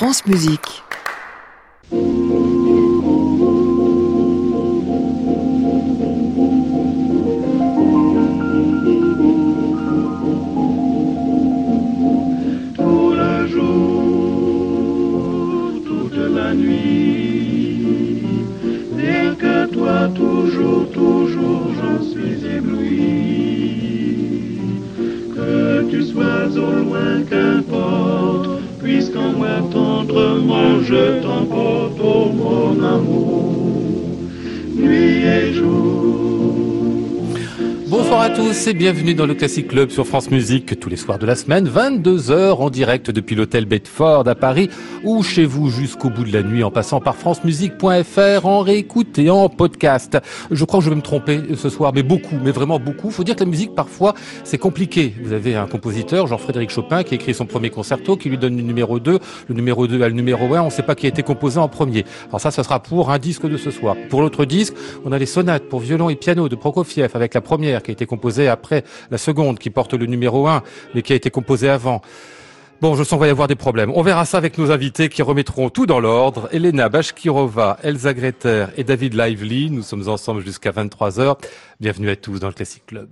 France Musique. Tendrement je t'emporte, Bonsoir à tous et bienvenue dans le Classic Club sur France Musique tous les soirs de la semaine, 22h en direct depuis l'hôtel Bedford à Paris ou chez vous jusqu'au bout de la nuit en passant par francemusique.fr en réécoute et en podcast. Je crois que je vais me tromper ce soir, mais beaucoup, mais vraiment beaucoup. Faut dire que la musique parfois c'est compliqué. Vous avez un compositeur, Jean-Frédéric Chopin, qui écrit son premier concerto, qui lui donne le numéro 2, le numéro 2 à le numéro 1, on ne sait pas qui a été composé en premier. Alors ça, ça sera pour un disque de ce soir. Pour l'autre disque, on a les sonates pour violon et piano de Prokofiev avec la première qui a été composée après la seconde qui porte le numéro 1 mais qui a été composée avant. Bon, je sens qu'il va y avoir des problèmes. On verra ça avec nos invités qui remettront tout dans l'ordre. Elena Bashkirova, Elsa Greter et David Lively. Nous sommes ensemble jusqu'à 23h. Bienvenue à tous dans le Classic Club.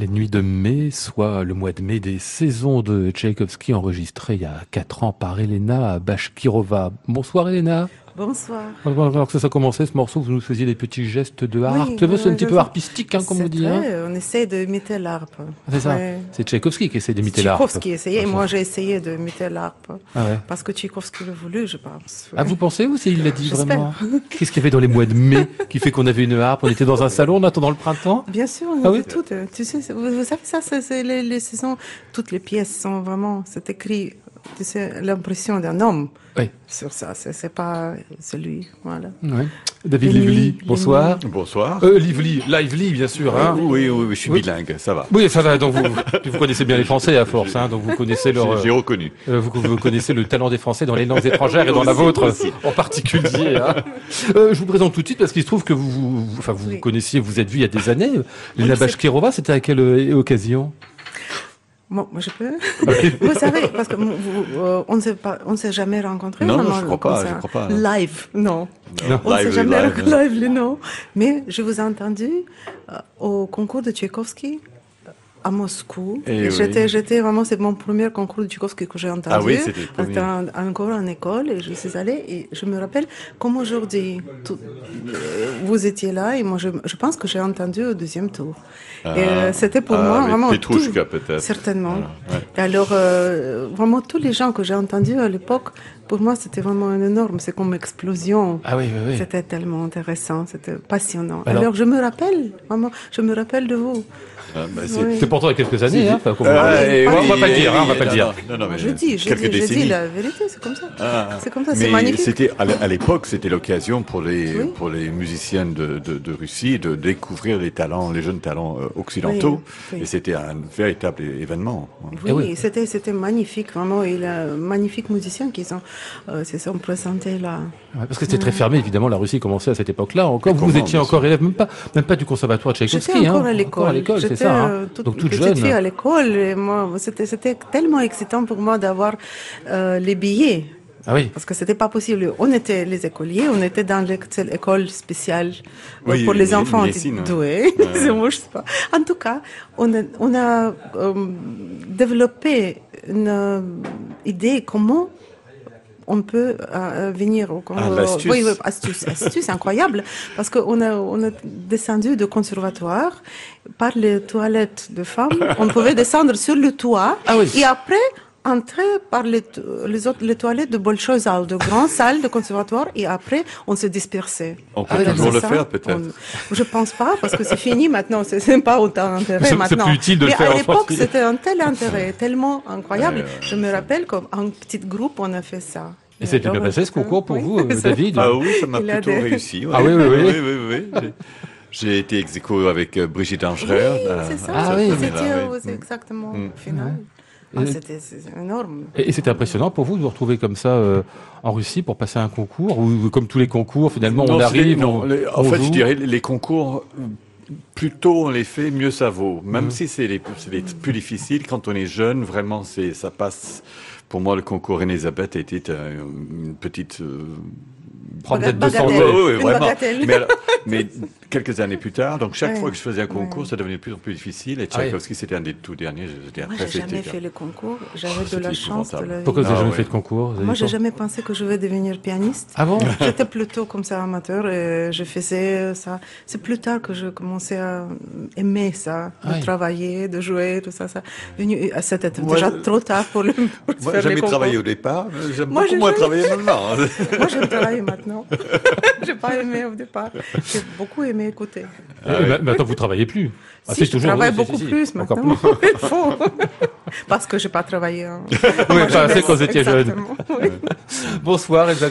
Les nuits de mai, soit le mois de mai des saisons de Tchaïkovski enregistrées il y a quatre ans par Elena Bashkirova. Bonsoir Elena. Bonsoir. Alors que ça a commencé ce morceau, vous nous faisiez des petits gestes de harpe. c'est un petit peu harpistique, hein, comme on dit. Hein. on essaie d'imiter l'harpe. C'est ça. C'est Tchaïkovski qui essaie d'imiter l'harpe. Tchaïkovski essayait, et moi j'ai essayé d'imiter l'harpe. Ah ouais. Parce que Tchaïkovski l'a voulu, je pense. Ah, vous pensez ou c'est il l'a dit vraiment? Qu'est-ce qu'il y avait dans les mois de mai qui fait qu'on avait une harpe? On était dans un salon en attendant le printemps? Bien sûr, on ah, oui? tout. Tu sais, vous, savez ça, c'est les, les saisons, toutes les pièces sont vraiment, c'est écrit c'est l'impression d'un homme oui. sur ça. C'est pas celui. Voilà. David Lively, bonsoir. Bonsoir. Euh, Lively, Lively, bien sûr. Hein. Oui, oui, oui, je suis bilingue, ça va. Oui, ça va. Donc vous, vous connaissez bien les Français à force. Hein, donc vous connaissez leur. J'ai reconnu. Euh, vous, vous, connaissez le talent des Français dans les langues étrangères et dans la vôtre en particulier. Hein. Euh, je vous présente tout de suite parce qu'il se trouve que vous, vous enfin, vous connaissiez, vous êtes vu il y a des années. Lena Bashkirova, c'était à quelle euh, occasion? Moi je peux. vous savez, parce que euh, on ne s'est pas, on s'est jamais rencontrés. Non, non, je crois pas, je crois pas. Live, non. non. On ne s'est jamais rencontrés live, non. Mais je vous ai entendu euh, au concours de Tchaïkovski à Moscou. Et, j'étais, j'étais vraiment, c'est mon premier concours de Tchaïkovski que j'ai entendu. Ah oui, c'était C'était encore en école et je suis allée et je me rappelle comme aujourd'hui, euh, vous étiez là et moi je, je pense que j'ai entendu au deuxième tour. Ah, et euh, c'était pour ah, moi vraiment. Petrouchka peut-être. Certainement. Et alors, euh, vraiment tous les gens que j'ai entendus à l'époque, pour moi c'était vraiment un énorme, c'est comme explosion. Ah oui, oui, oui. C'était tellement intéressant, c'était passionnant. Alors, alors je me rappelle, vraiment, je me rappelle de vous. Ah, bah, c'est pourtant il y a quelques années, hein, on, va pas le dire, hein, on va pas le dire. Non, non, mais je dis, je dis, je dis la vérité, c'est comme ça. Ah. c'est comme ça, c'est magnifique. C'était à l'époque, c'était l'occasion pour les pour les musiciens de, de, de, Russie de découvrir les talents, les jeunes talents euh, occidentaux, et c'était un véritable événement. Oui, eh c'était c'était magnifique, vraiment, et les magnifiques musiciens qui sont euh, se sont présentés là. parce que c'était très fermé, évidemment, la Russie commençait à cette époque-là. Encore, vous étiez encore élève, même pas même pas du conservatoire de Tchaïkovski. J'étais encore hein, à l'école ça. Hein. Euh, Donc toute jeune. fille à l'école. moi, c'était, c'était tellement excitant pour moi d'avoir euh, les billets. Ah oui. Parce que c'était pas possible. On était les écoliers, on était dans l'école spéciale euh, pour les, enfants doués. Ouais. sais pas. En tout cas, on a, on a développé une idée comment on peut euh, venir au ah, l'astuce. Oui, oui, astuce, astuce incroyable parce qu'on a on a descendu de conservatoire par les toilettes de femmes. On pouvait descendre sur le toit ah et après entrer par les, les, autres, les toilettes de Bolshoi de grandes salles de conservatoire, et après, on se dispersait. On peut toujours le faire, peut-être. Je pense pas, parce que c'est fini maintenant, c'est pas autant intérêt maintenant. C'est plus utile de Mais le faire à l'époque, c'était un tel intérêt, tellement incroyable. Je me rappelle qu'en petit groupe, on a fait ça. Et c'était bien passé ce concours pour vous, euh, David Ah oui, ça m'a plutôt réussi. Ah oui, oui, oui. oui, oui, oui. J'ai été ex avec euh, Brigitte Angerer. Oui, c'est ça. Ah, oui, c'était exactement mm. final. Ah, c'était énorme. Et, c'était impressionnant pour vous de vous retrouver comme ça euh, en Russie pour passer un concours ou comme tous les concours finalement on arrive. Non, en fait, je dirais les concours. Plus tôt on les fait, mieux ça vaut. Même si c'est les, les, plus difficile, quand on est jeune, vraiment, c'est ça passe. Pour moi, le concours Elisabeth était une petite euh, prendre peut-être 200 euros. Oui, vraiment. Mais, mais, quelques années plus tard, donc chaque fois que je faisais un concours, ça devenait de plus en plus difficile. Et ah Tchaïkovski, c'était un des tout derniers. Je Moi, j'ai jamais fait le concours. J'avais de la chance de la. Pourquoi vous n'avez jamais ah fait de concours Moi, j'ai jamais pensé que je vais devenir pianiste. Ah bon J'étais plutôt comme ça amateur et je faisais ça. C'est plus tard que je commençais à aimer ça, de travailler, de jouer, tout ça. ça. C'était déjà trop tard pour le. Pour Moi, j'ai jamais travaillé au départ. J'aime beaucoup moins travailler maintenant. Moi, j'aime travailler maintenant j'ai pas aimé au départ. J'ai beaucoup aimé écouter. Ah maintenant, vous travaillez plus. Ah, si, je travaille beaucoup plus maintenant. Parce que j'ai pas travaillé. Hein. oui, pas assez quand vous étiez jeune. Bonsoir, Elsa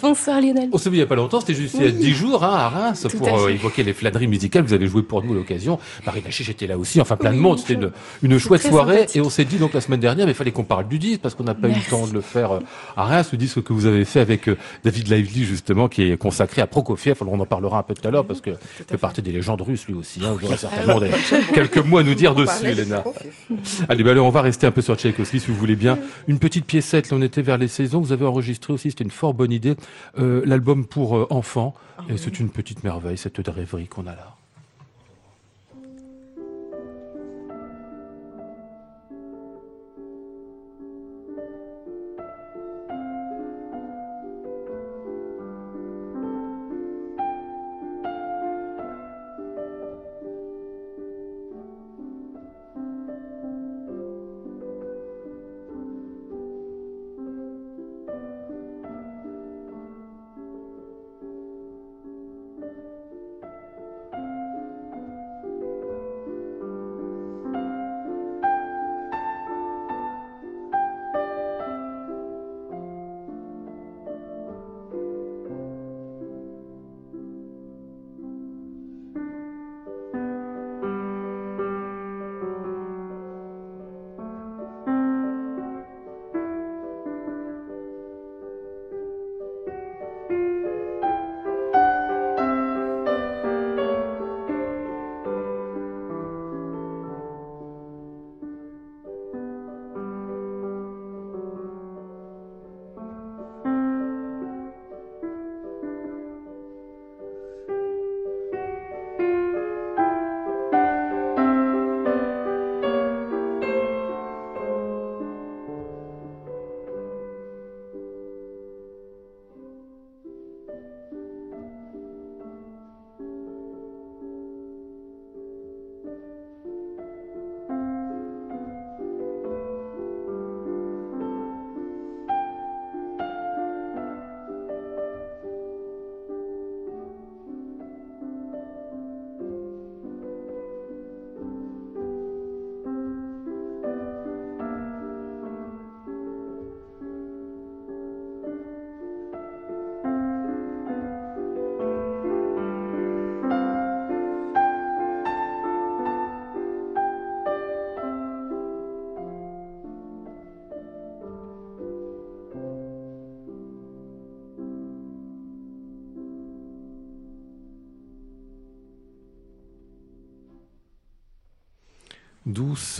Bonsoir, Lionel. On se vit il n'y a pas longtemps, c'était juste il y a 10 jours hein, à Reims pour euh, évoquer les flaneries musicales. Vous avez joué pour nous l'occasion. Marie Lachiche était là aussi, enfin plein de monde. C'était une, une chouette soirée. Et on s'est dit donc la semaine dernière, mais il fallait qu'on parle du disque parce qu'on n'a pas eu le temps de le faire euh, à Reims. Le disque que vous avez fait avec euh, David Lively, justement, qui est consacré à Prokofiev. Alors on en parlera un peu tout à l'heure parce que fait partie des légendes russes lui aussi. Hein. Vous aurez certainement quelques mots à nous dire dessus, Elena. Allez, ben, on va rester un peu sur Tchaïkovski, si vous voulez bien. Une petite piécette, là, on était vers les saisons. Vous avez enregistré aussi, c'était une fort bonne idée, euh, l'album pour euh, enfants. Ah et c'est une petite merveille, cette rêverie qu'on a là.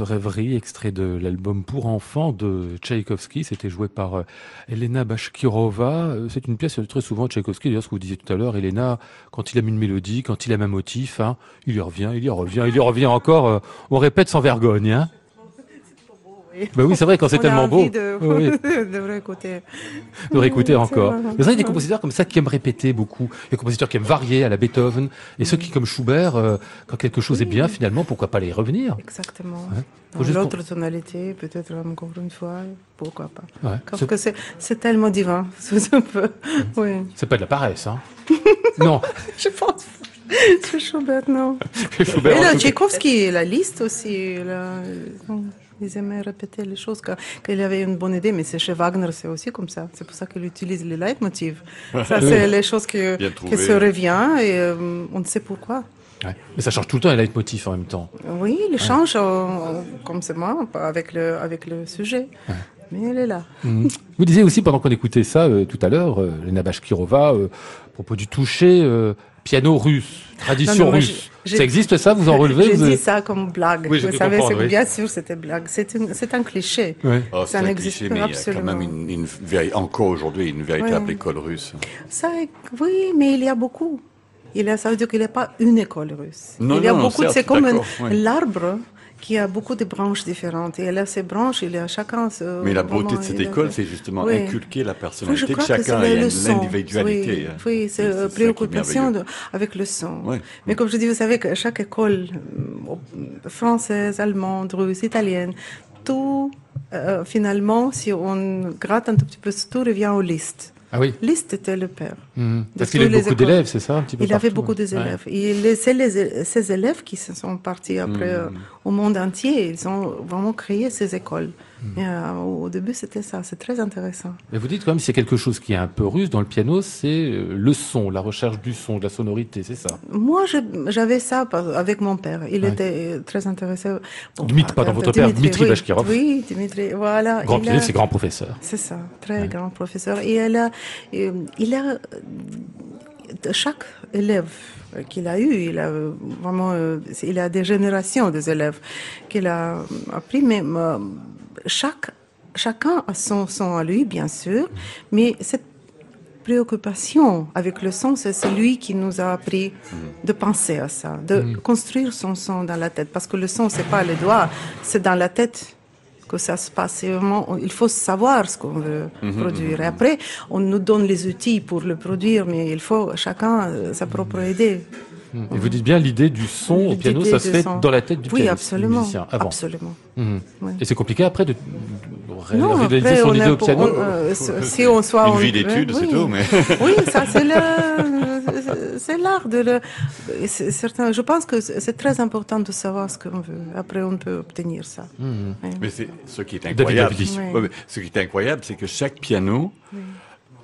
Rêverie, extrait de l'album pour enfants de Tchaïkovski. C'était joué par euh, Elena Bashkirova. Euh, c'est une pièce très souvent Tchaïkovski. D'ailleurs, ce que vous disiez tout à l'heure, Elena, quand il aime une mélodie, quand il aime un motif, hein, il y revient, il y revient, il y revient encore. Euh, on répète sans vergogne. Hein. Ben oui, c'est vrai, quand c'est tellement beau. De, oui. de réécouter. De réécouter encore. Vous avez des compositeurs comme ça qui aiment répéter beaucoup. Des compositeurs qui aiment varier à la Beethoven. Et ceux qui, comme Schubert, euh, quand quelque chose est bien, finalement, pourquoi pas les revenir? Exactement. Ouais. L'autre pour... tonalité, peut-être encore une fois, pourquoi pas. Ouais. Parce que c'est tellement divin. oui. C'est pas de la paresse, hein Non. Je pense. C'est Schubert, non. Schubert, Et là, Tchaïkovski, la liste aussi. Là, ils aimaient répéter les choses quand, quand il avait une bonne idée, mais c'est chez Wagner, c'est aussi comme ça. C'est pour ça qu'il utilise les leitmotivs. Ça, c'est les choses que, qui se revient et euh, on ne sait pourquoi. Ouais. Mais ça change tout le temps les leitmotifs en même temps. Oui, il change euh, comme c'est moi, avec le, avec le sujet. Ouais. Mais elle est là. Mmh. Vous disiez aussi, pendant qu'on écoutait ça euh, tout à l'heure, euh, Lena Bashkirova, à propos du toucher, piano russe, tradition non, non, russe. Ça existe ça Vous en relevez J'ai dit ça comme blague. Oui, vous savez, oui. bien sûr, c'était blague. C'est un cliché. Oui. Oh, ça n'existe mais absolument. il y a quand même une, une véri- encore aujourd'hui une véritable école russe. Ça, oui, mais il y a beaucoup. Il y a, ça veut dire qu'il n'y a pas une école russe. Non, il y a non, beaucoup. C'est comme l'arbre qui a beaucoup de branches différentes. Et là, ces branches, il y a chacun. ce- Mais la beauté de cette a- école, c'est justement Oui. inculquer la Oui, je personnalité de crois que chacun c'est et l'individualité. Oui, hein. oui c'est préoccupation de- avec le son. Mais comme je dis, vous savez que chaque école, euh, française, allemande, russe, italienne, tout, euh, finalement, si on gratte un tout petit peu, tout revient aux listes. Ah oui Liste était le père. Mhm. De Parce qu'il avait beaucoup d'élèves, c'est ça un petit peu Il avait beaucoup d'élèves. C'est les- ces élèves qui se sont partis après euh, au monde entier. Ils ont vraiment créé ces écoles. Et, euh, au début, c'était ça. C'est très intéressant. Mais vous dites quand même, a quelque chose qui est un peu russe dans le piano, c'est euh, le son, la recherche du son, de la sonorité, c'est ça? Moi, j'avais ça avec mon père. Il Ouais. était euh, très intéressé. Bon, Dimitri, pardon, votre père, Dimitri oui. Bashkirov. Oui, Dimitri, voilà. Grand pianiste a- et grand professeur. C'est ça, très grand professeur. Et elle a, il a, chaque élève qu'il a eu, il a vraiment, il a des générations des élèves qu'il a appris, mais chaque, chacun a son son à lui, bien sûr, mais cette préoccupation avec le son, c'est celui qui nous a appris de penser à ça, de construire son son dans la tête, parce que le son, c'est pas les doigts, c'est dans la tête que ça se passe. C'est vraiment, il faut savoir ce qu'on veut produire. Et après, on nous donne les outils pour le produire, mais il faut chacun euh, sa propre idée. Et vous dites bien l'idée du son au piano, ça se fait son. dans la tête du Oui, pianiste, absolument. musicien, avant. Absolument. Ouais. Et c'est compliqué après de, de Non, réaliser après, son on idée au piano on, euh, si on soit Une en- vie d'études, c'est oui. tout, mais Oui, ça c'est le, c'est l'art de le. c'est certain. Je pense que c'est très important de savoir ce qu'on veut. Après, on peut obtenir ça. Ouais. Mais c'est ce qui est David incroyable. Ce qui est incroyable, c'est que chaque piano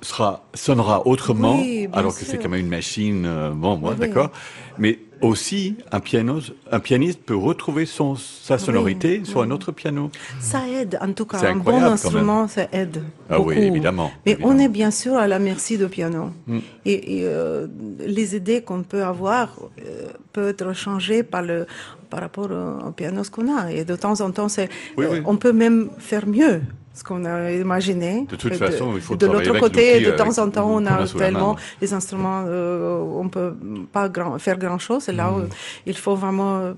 sera sonnera autrement, Oui, alors que c'est quand même une machine. euh, bon, moi, Oui, d'accord. Mais aussi, un piano, un pianiste peut retrouver son sa sonorité sur un autre piano. Ça aide, en tout cas, C'est un bon instrument, ça aide. Ah oui, évidemment, Mais évidemment. on est bien sûr à la merci du piano. Mm. Et, et, euh, les idées qu'on peut avoir euh, peuvent être changées par le par rapport au, au piano qu'on a. Et de temps en temps, c'est, euh, on peut même faire mieux ce qu'on a imaginé. De toute façon, il faut De travailler l'autre avec côté, de euh, temps en temps, on a tellement les instruments, euh, on peut pas grand, faire grand chose. Et Mm. là, où il faut vraiment euh,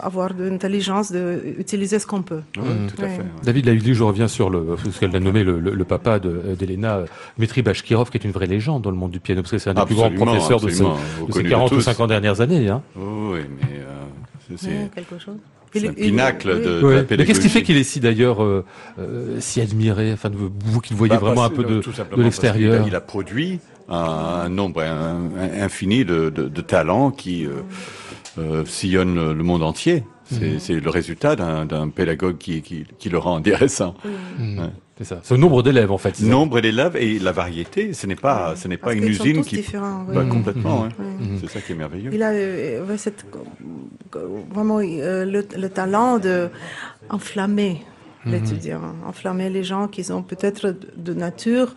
avoir de l'intelligence d'utiliser ce qu'on peut. Oui, tout à Ouais. fait. ouais. David je reviens sur le, ce qu'elle a nommé le, le- le papa de- d'Elena, euh, Dmitri Bashkirov, qui est une vraie légende dans le monde du piano, parce que c'est un des plus grands professeurs de, ces- absolument. de ces Reconnu de 40 ou tous. 50 dernières années. Hein. Oui, oui, mais euh, c'est- Ouais, c'est quelque chose. C'est Il- un il- pinacle de, de Ouais. la Mais pédagogie. qu'est-ce qui fait qu'il est si d'ailleurs euh, euh, si admiré, enfin vous qui le voyez Bah, vraiment un peu de, tout simplement de parce qu'il a- l'extérieur Il a produit un, un nombre un- un- infini de, de, de talents qui euh, euh, sillonnent le, le monde entier. C'est c'est le résultat d'un pédagogue qui, qui, qui le rend intéressant. Mhm. Ouais. C'est ça. Ce nombre d'élèves en fait. c'est. Nombre d'élèves et la variété, ce n'est pas, ce n'est pas Parce une usine qui. différents, oui. Bah, Mhm. complètement, ouais. Oui. C'est ça qui est merveilleux. Il a euh, ouais, cette, euh, vraiment euh, le, le talent de enflammer l'étudiant, enflammer les gens qui sont peut-être de- nature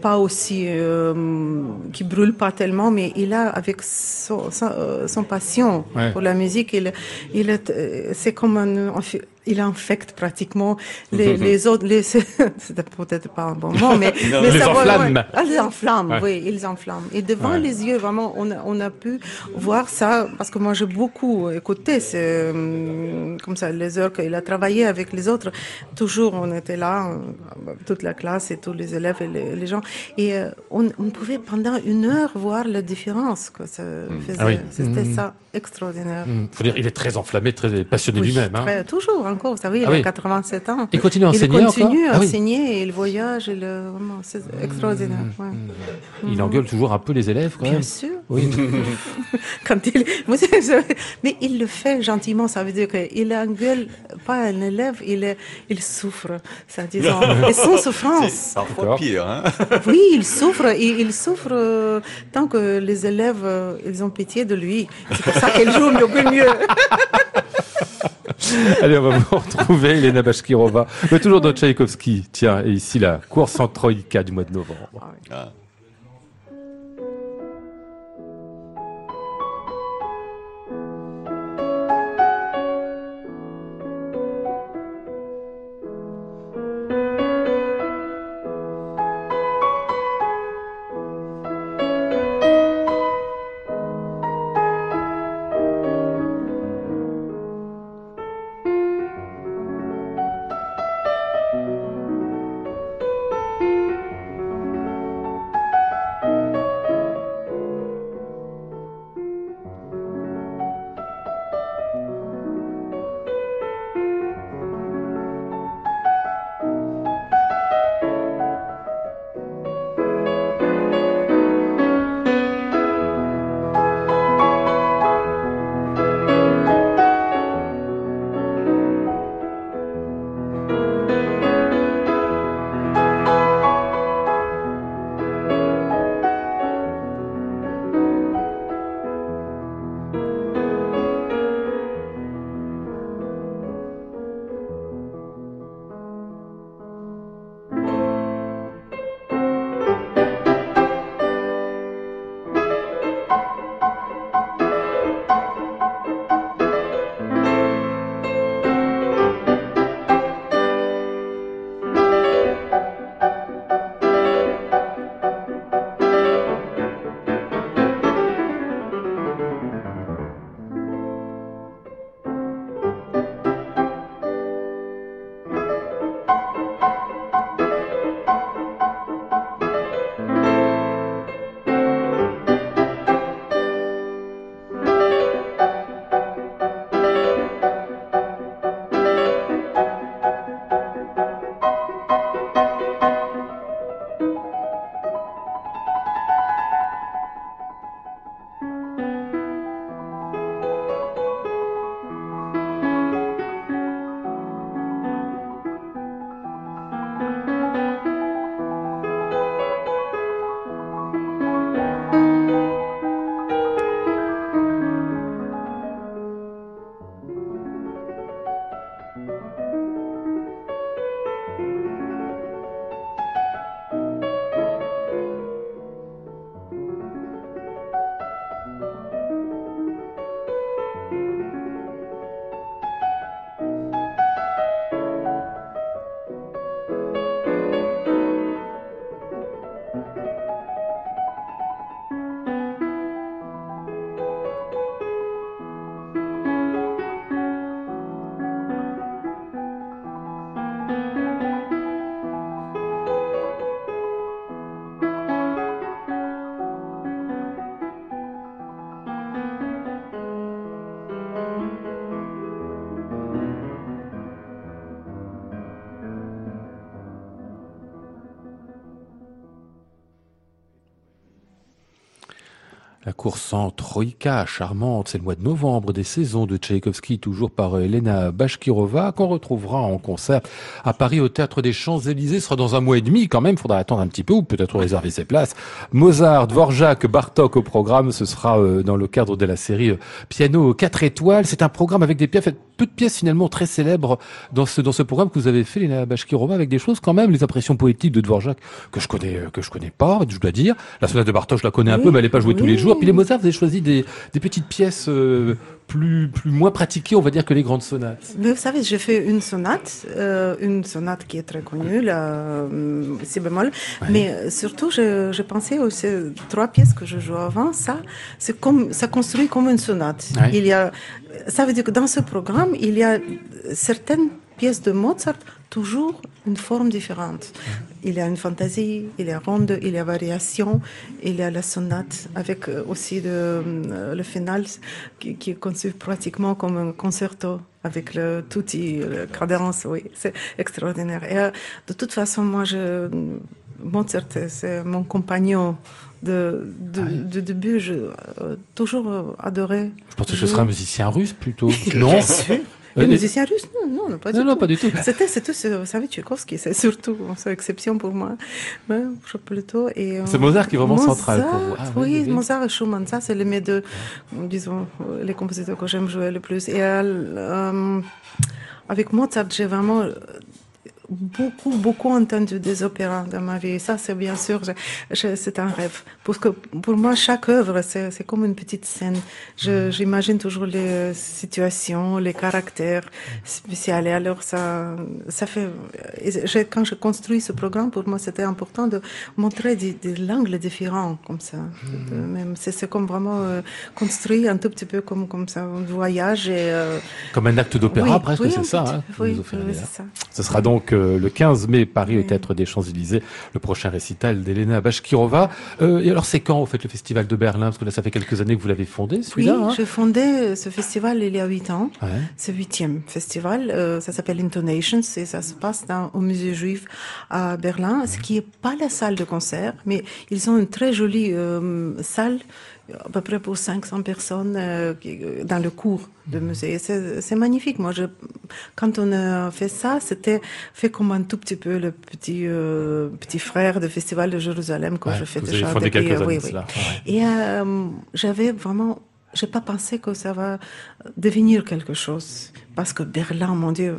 pas aussi, euh, qui brûle pas tellement, mais il a avec son, son, euh, son passion Ouais. pour la musique, il, il est, euh, c'est comme un, il infecte pratiquement les, les autres. Les, c'est peut-être pas un bon mot, mais, Non, mais les ça enflamme. ouais. Ah, les enflammes, Ouais. oui, ils enflamment. Et devant Ouais. les yeux, vraiment, on a, on a pu voir ça, parce que moi j'ai beaucoup écouté, c'est euh, comme ça, les heures qu'il a travaillé avec les autres. Toujours, on était là, toute la classe et tous les élèves et les, les gens, et euh, on, on pouvait pendant une heure voir la différence que ça faisait. Ah oui. C'était Mm. ça, extraordinaire. Faut dire, il est très enflammé, très passionné Oui, lui-même. hein. toujours encore, vous savez, il Ah a oui. 87 ans. Il continue à Il enseigner continue encore à Ah oui. enseigner et il voyage, il, vraiment, c'est extraordinaire. ouais. Il engueule toujours un peu les élèves quand Bien même. sûr. Oui. Quand il, mais il le fait gentiment, ça veut dire qu'il engueule pas un élève, il, est, il souffre, ça disons, et sans souffrance. C'est parfois pire. Hein Oui, il souffre, et il souffre euh, tant que les élèves, euh, ils ont pitié de lui. C'est pour ça qu'il joue mieux que mieux. Allez, on va vous retrouver, Elena Bashkirova. Mais toujours dans Tchaïkovski. Tiens, et ici la course en Troïka du mois de novembre. Ah. Thank La course en Troïka, charmante, c'est le mois de novembre des saisons de Tchaïkovski, toujours par Elena Bashkirova, qu'on retrouvera en concert à Paris au Théâtre des Champs-Élysées. Ce sera dans un mois et demi quand même, faudra attendre un petit peu ou peut-être réserver ses places. Mozart, Dvorak, Bartok au programme, ce sera euh, dans le cadre de la série euh, Piano 4 étoiles. C'est un programme avec des pièces, peu de pièces finalement très célèbres dans ce, dans ce programme que vous avez fait, Elena Bashkirova, avec des choses quand même, les impressions poétiques de Dvorak que je connais, que je connais pas, je dois dire. La sonate de Bartok, je la connais un peu, mais elle n'est pas jouée tous les jours. Puis les Mozart, vous avez choisi des, des petites pièces euh, plus, plus moins pratiquées, on va dire, que les grandes sonates. Mais vous savez, j'ai fait une sonate, euh, une sonate qui est très connue, la euh, si bémol. Ouais. Mais surtout, j'ai pensé aux ces trois pièces que je joue avant. Ça, c'est comme, ça construit comme une sonate. Ouais. Il y a, ça veut dire que dans ce programme, il y a certaines pièces de Mozart toujours une forme différente. Il y a une fantaisie, il y a ronde, il y a variation, il y a la sonate avec aussi de, euh, le final qui, qui, est conçu pratiquement comme un concerto avec le tutti, le cadence, oui, c'est extraordinaire. Et euh, de toute façon, moi, je, Mozart, c'est mon compagnon de, de, ah oui. de début, j'ai euh, toujours adoré. Je pensais que ce serait un musicien russe plutôt. non les musiciens russes Non, non, pas du non, tout. Non, pas du tout. C'était, c'était, vous savez, Tchaïkovski, c'est surtout, c'est exception pour moi. Mais, je plutôt. Et, c'est Mozart qui est vraiment Mozart, central pour vous. Ah, oui, oui, Mozart et Schumann, ça, c'est les mes deux, disons, les compositeurs que j'aime jouer le plus. Et euh, avec Mozart, j'ai vraiment beaucoup, beaucoup entendu des opéras dans ma vie. Et ça, c'est bien sûr, c'est un rêve. Parce que pour moi, chaque œuvre, c'est comme une petite scène. J'imagine toujours les situations, les caractères spéciaux. Et alors, ça, ça fait, quand je construis ce programme, pour moi, c'était important de montrer des, des angles différents, comme ça. Même, c'est comme vraiment euh, construit un tout petit peu comme, comme ça, un voyage et, euh... Comme un acte d'opéra, oui, presque, oui, c'est ça, hein, oui, oui c'est ça. Ce sera donc le 15 mai, Paris, au Théâtre des Champs-Élysées, le prochain récital d'Elena Bashkirova. Euh, alors, c'est quand, vous faites le Festival de Berlin? Parce que là, ça fait quelques années que vous l'avez fondé, celui-là. Oui, hein? j'ai fondé ce festival il y a huit ans. Ouais. C'est huitième festival. Euh, ça s'appelle Intonations et ça se passe dans, au Musée Juif à Berlin, ce qui n'est pas la salle de concert, mais ils ont une très jolie euh, salle à peu près pour 500 personnes euh, dans le cours de musée. C'est magnifique. Moi, je, quand on a fait ça, c'était fait comme un tout petit peu le petit euh, petit frère du Festival de Jérusalem que ouais, je fais vous déjà depuis. quelques oui, années oui. Cela. Ouais. Et euh, j'avais vraiment, j'ai pas pensé que ça va devenir quelque chose. Parce que Berlin, mon Dieu,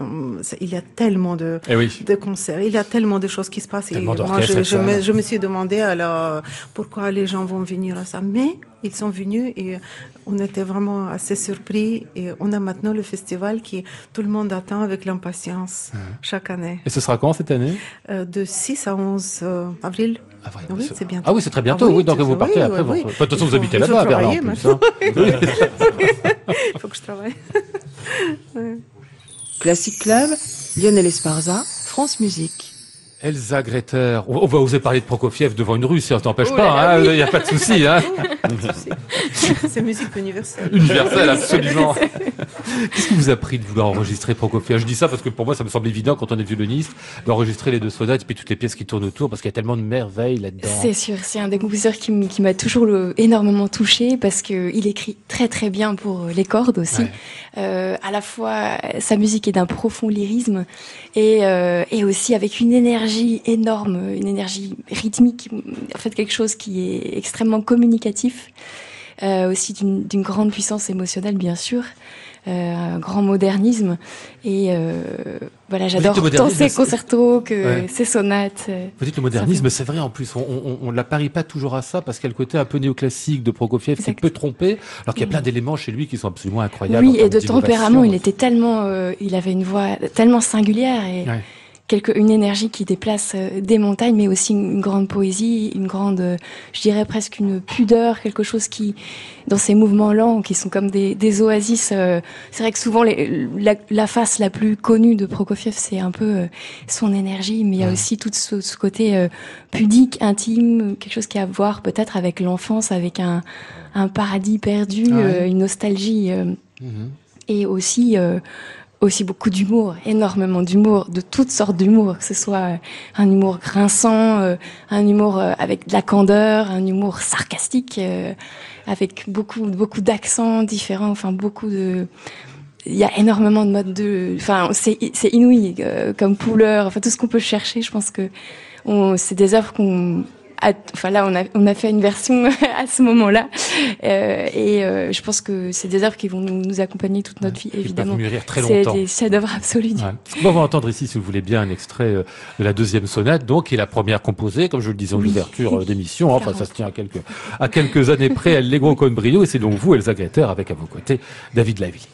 il y a tellement de, eh oui. de concerts, il y a tellement de choses qui se passent. Et moi, je, je, me, je, me, suis demandé alors pourquoi les gens vont venir à ça? Mais ils sont venus et on était vraiment assez surpris. Et on a maintenant le festival qui tout le monde attend avec l'impatience Mmh. chaque année. Et ce sera quand cette année? Euh, De 6 à 11 euh, avril. Ah, oui, c'est bientôt. Ah oui, c'est très bientôt. Ah, oui, donc vous partez oui, après. oui, Bon, de toute façon, vous habitez là-bas à Berlin en travailler plus. hein. Il faut que je travaille. Classic Club, Lionel Esparza, France Musique. Elsa Greter, on on va oser parler de Prokofiev devant une rue, si on t'empêche Oh pas, hein, il oui. n'y a pas de souci. Hein. C'est musique universelle. Universel, absolument. Qu'est-ce qui vous a pris de vouloir enregistrer Prokofiev? Je dis ça parce que pour moi, ça me semble évident quand on est violoniste d'enregistrer les deux sonates et puis toutes les pièces qui tournent autour parce qu'il y a tellement de merveilles là-dedans. C'est sûr, c'est un des compositeurs qui, m'a toujours le- énormément touché parce que il écrit très très bien pour les cordes aussi. Ouais. Euh, à la fois, sa musique est d'un profond lyrisme et, euh, et aussi avec une énergie énorme, une énergie rythmique, en fait quelque chose qui est extrêmement communicatif, euh, aussi d'une grande puissance émotionnelle bien sûr. Euh, un grand modernisme et euh, voilà j'adore tant ses concertos que Ouais. ses sonates euh. Vous dites le modernisme, c'est vrai en plus, on, on, on l'apparie pas toujours à ça parce qu'il y a le côté un peu néoclassique de Prokofiev qui peut tromper, alors qu'il y a plein d'éléments chez lui qui sont absolument incroyables. Oui, et de tempérament, il était tellement, euh, il avait une voix tellement singulière et Ouais. Quelque, une énergie qui déplace euh, des montagnes, mais aussi une, grande poésie, une grande, euh, je dirais presque une pudeur, quelque chose qui, dans ces mouvements lents, qui sont comme des, des oasis. euh, c'est vrai que souvent les- la, la face la plus connue de Prokofiev, c'est un peu son énergie, mais il y a aussi tout ce, ce côté pudique, intime, quelque chose qui a à voir peut-être avec l'enfance, avec un, un paradis perdu, Ah ouais. une nostalgie. Mhm. et aussi euh, aussi beaucoup d'humour, énormément d'humour, de toutes sortes d'humour, que ce soit un humour grinçant, un humour avec de la candeur, un humour sarcastique, avec beaucoup beaucoup d'accents différents, enfin beaucoup de il y a énormément de modes de enfin c'est c'est inouï comme couleur, enfin tout ce qu'on peut chercher, je pense que c'est des œuvres qu'on enfin là, on a, on a fait une version à ce moment-là, euh, et euh, je pense que c'est des œuvres qui vont nous, nous accompagner toute notre vie, évidemment. très longtemps. C'est des chefs-d'œuvre absolus. On va entendre ici, si vous voulez bien, un extrait euh, de la deuxième sonate, donc qui est la première composée, comme je le disais en ouverture d'émission. Enfin, ça se tient à quelques à quelques années près, Allegro con brio, et c'est donc vous, Elsa Greter, avec à vos côtés David Lavie.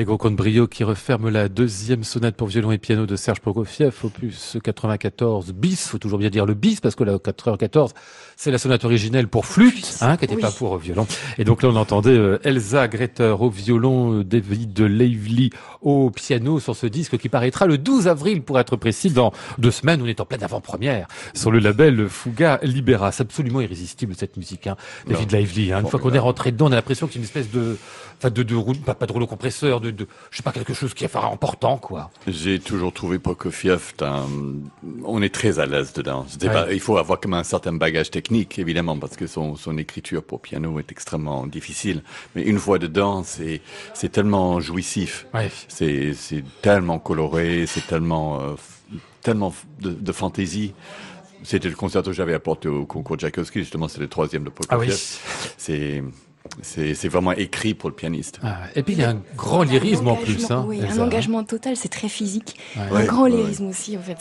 L'Allegro con brio qui referme la deuxième sonate pour violon et piano de Serge Prokofiev, opus 94 bis. Faut toujours bien dire le bis parce que la 4h14, c'est la sonate originelle pour flûte, hein, qui n'était pas pour violon. Et donc là, on entendait euh, Elsa Greter au violon, euh, David Lively au piano sur ce disque qui paraîtra le 12 avril pour être précis dans deux semaines. On est en pleine avant-première sur le label Fuga Libera. C'est absolument irrésistible cette musique, hein. David Lively. Hein. Une fois qu'on est rentré dedans, on a l'impression qu'il y a une espèce de enfin de, de, pas, pas de rouleau compresseur, de, de, je sais pas quelque chose qui est important quoi. J'ai toujours trouvé Prokofiev, on est très à l'aise dedans. Pas, il faut avoir comme un certain bagage technique évidemment parce que son, son écriture pour piano est extrêmement difficile. Mais une fois dedans, c'est c'est tellement jouissif. Ouais. C'est c'est tellement coloré, c'est tellement euh, tellement de, de fantaisie. C'était le concerto que j'avais apporté au concours Tchaïkovski, justement, c'est le troisième de Prokofiev. Ah oui. C'est c'est vraiment écrit pour le pianiste. Ah, et puis il y a un grand lyrisme en plus. Hein, oui, un engagement total, c'est très physique. Un grand lyrisme aussi, en fait,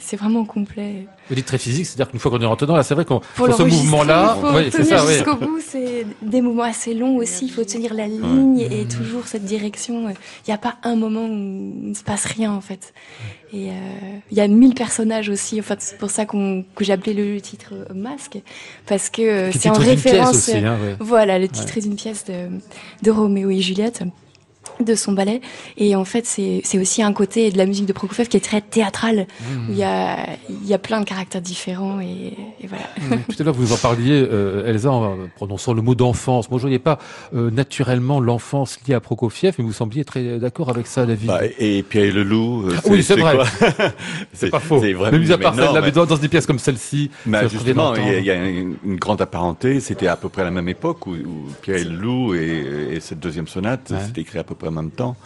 c'est vraiment complet. Vous dites très physique, c'est-à-dire qu'une fois qu'on est rentré dedans, là, c'est vrai qu'on pour ce mouvement-là, oui, c'est ça. Jusqu'au bout, c'est des mouvements assez longs aussi. Il faut tenir la ligne et toujours cette direction. Il n'y a pas un moment où il ne se passe rien, en fait. Et euh, il y a mille personnages aussi. Enfin, c'est pour ça qu'on que j'ai appelé le titre euh, Masque, parce que euh, c'est en référence. Aussi, hein, Voilà, le titre est d'une pièce de, de Roméo et Juliette de son ballet. Et en fait, c'est aussi un côté de la musique de Prokofiev qui est très théâtrale, où il y a, il y a plein de caractères différents et, et voilà. Mmh. Tout à l'heure, vous en parliez, euh, Elsa, en prononçant le mot d'enfance. Moi, je voyais pas euh, naturellement l'enfance liée à Prokofiev, mais vous sembliez très d'accord avec ça, David. Bah, et Pierre Leloup. Euh, oui, c'est vrai. c'est pas faux. Mais mis à part mais dans, dans, des pièces comme celle-ci. Mais justement, il y, a, une, grande apparenté. C'était à peu près à la même époque où, où Pierre Leloup et, et, cette deuxième sonate, c'était écrit à peu près en même temps.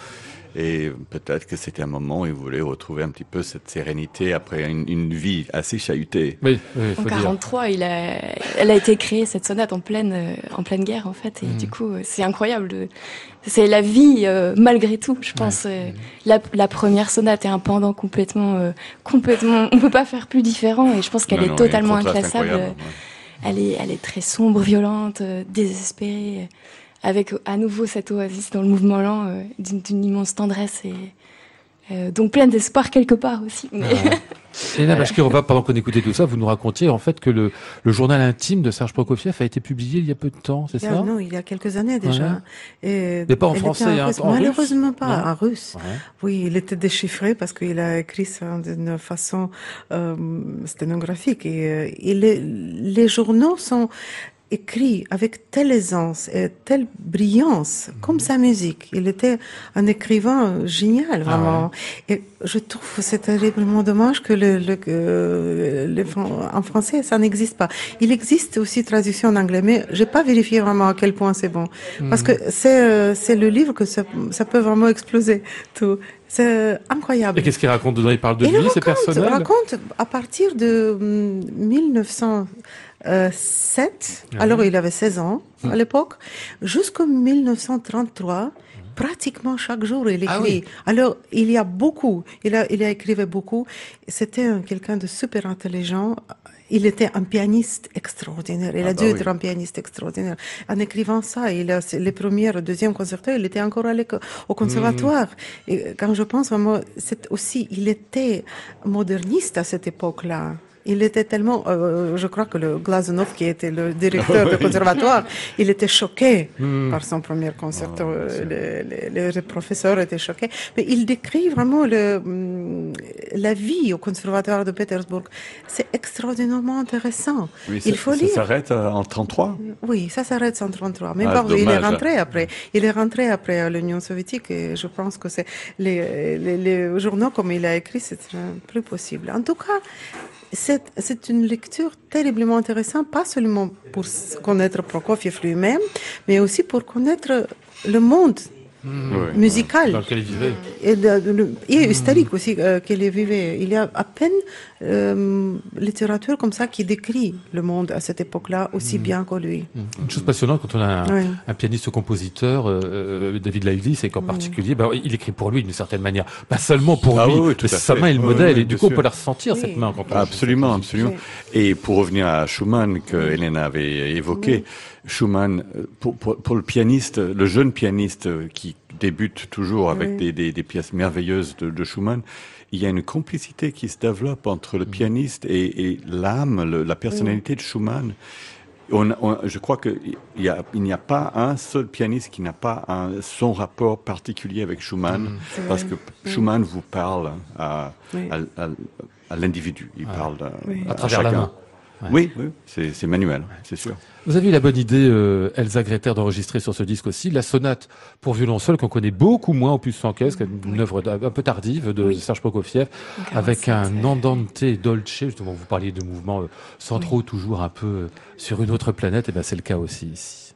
Et peut-être que c'était un moment où il voulait retrouver un petit peu cette sérénité après une, une vie assez chahutée. Oui, oui faut en 43, il a, elle a été créée cette sonate en pleine, euh, en pleine guerre en fait. Et mm. du coup, c'est incroyable. C'est la vie euh, malgré tout. Je pense euh, la, la, première sonate est un pendant complètement, complètement. On peut pas faire plus différent. Et je pense qu'elle est totalement inclassable. Elle est, elle est très sombre, violente, désespérée avec à nouveau cette oasis dans le mouvement lent euh, d'une immense tendresse et euh, donc plein d'espoir quelque part aussi. Mais... Et là, parce qu'on va, pendant qu'on écoutait tout ça, vous nous racontiez en fait que le, le journal intime de Serge Prokofiev a été publié il y a peu de temps, c'est ça? Non, il y a quelques années déjà. Et Mais pas en français, en, hein, en Malheureusement pas, en russe. Oui, il était déchiffré parce qu'il a écrit ça d'une façon euh, sténographique. Et, et les, les journaux sont écrit avec telle aisance et telle brillance, comme mhm. sa musique. Il était un écrivain génial, ah vraiment. Et je trouve c'est terriblement dommage que le, le, en français, ça n'existe pas. Il existe aussi traduction en anglais, mais j'ai pas vérifié vraiment à quel point c'est bon. Parce que mhm. c'est, euh, c'est le livre que ça, ça peut vraiment exploser tout. C'est incroyable. Et qu'est-ce qu'il raconte dedans? Il parle de lui, c'est personnel Il raconte à partir de 1900. 7, ah alors il avait 16 ans à l'époque, jusqu'en 1933, pratiquement chaque jour il ah écrit. Alors il y a beaucoup, il a, il a écrivé beaucoup. C'était quelqu'un de super intelligent. Il était un pianiste extraordinaire. Il ah a bah dû être un pianiste extraordinaire. En écrivant ça, il a les premières, deuxième concerto, il était encore à au conservatoire. Hmm. Et quand je pense vraiment, c'est aussi, il était moderniste à cette époque-là il était tellement, euh, je crois que le Glazunov, qui était le directeur du conservatoire, il était choqué hmm. par son premier concerto. Ah, les, les, professeurs étaient choqués. Mais il décrit vraiment le, hmm, la vie au conservatoire de Pétersbourg. C'est extraordinairement intéressant. Oui, il faut ça lire. Ça s'arrête euh, en 33 Oui, ça s'arrête en 33. Mais ah, il est rentré après. Il est rentré après à l'Union soviétique et je pense que c'est les, les, les journaux comme il a écrit, c'est plus possible. En tout cas, c'est une lecture terriblement intéressante, pas seulement pour connaître Prokofiev lui-même, mais aussi pour connaître le monde Mmh. musical. Dans lequel il vivait. Et, de, et mmh. historique aussi euh, qu'il vivait. Il y a à peine euh, littérature comme ça qui décrit le monde à cette époque-là aussi mmh. bien que lui. Une chose passionnante quand on a un, pianiste-compositeur, euh, euh, David Lively, c'est qu'en particulier, bah, il écrit pour lui d'une certaine manière. Pas seulement pour ah lui, oui, sa main est le modèle. et du coup, on peut la ressentir, cette main. Quand on absolument, absolument. Et pour revenir à Schumann, que Hélène avait évoqué, Schumann, pour, pour, pour, le pianiste, le jeune pianiste qui débute toujours avec des, des, des, pièces merveilleuses de, de, Schumann, il y a une complicité qui se développe entre le mm. pianiste et, et l'âme, la personnalité de Schumann. On, on, je crois qu'il n'y a, il n'y a pas un seul pianiste qui n'a pas un, son rapport particulier avec Schumann, mm. parce que Schumann vous parle à, oui. à, à, à l'individu, il parle oui. à, travers chacun. la main. Ouais. Oui, oui c'est manuel, c'est sûr. Vous avez eu la bonne idée, euh, Elsa Greter, d'enregistrer sur ce disque aussi la sonate pour violon seul qu'on connaît beaucoup moins au plus sans caisse, qui est une oui. œuvre un peu tardive de oui. Serge Prokofiev, avec un andante dolce, justement vous parliez de mouvements euh, centraux oui. toujours un peu euh, sur une autre planète, et ben c'est le cas aussi ici.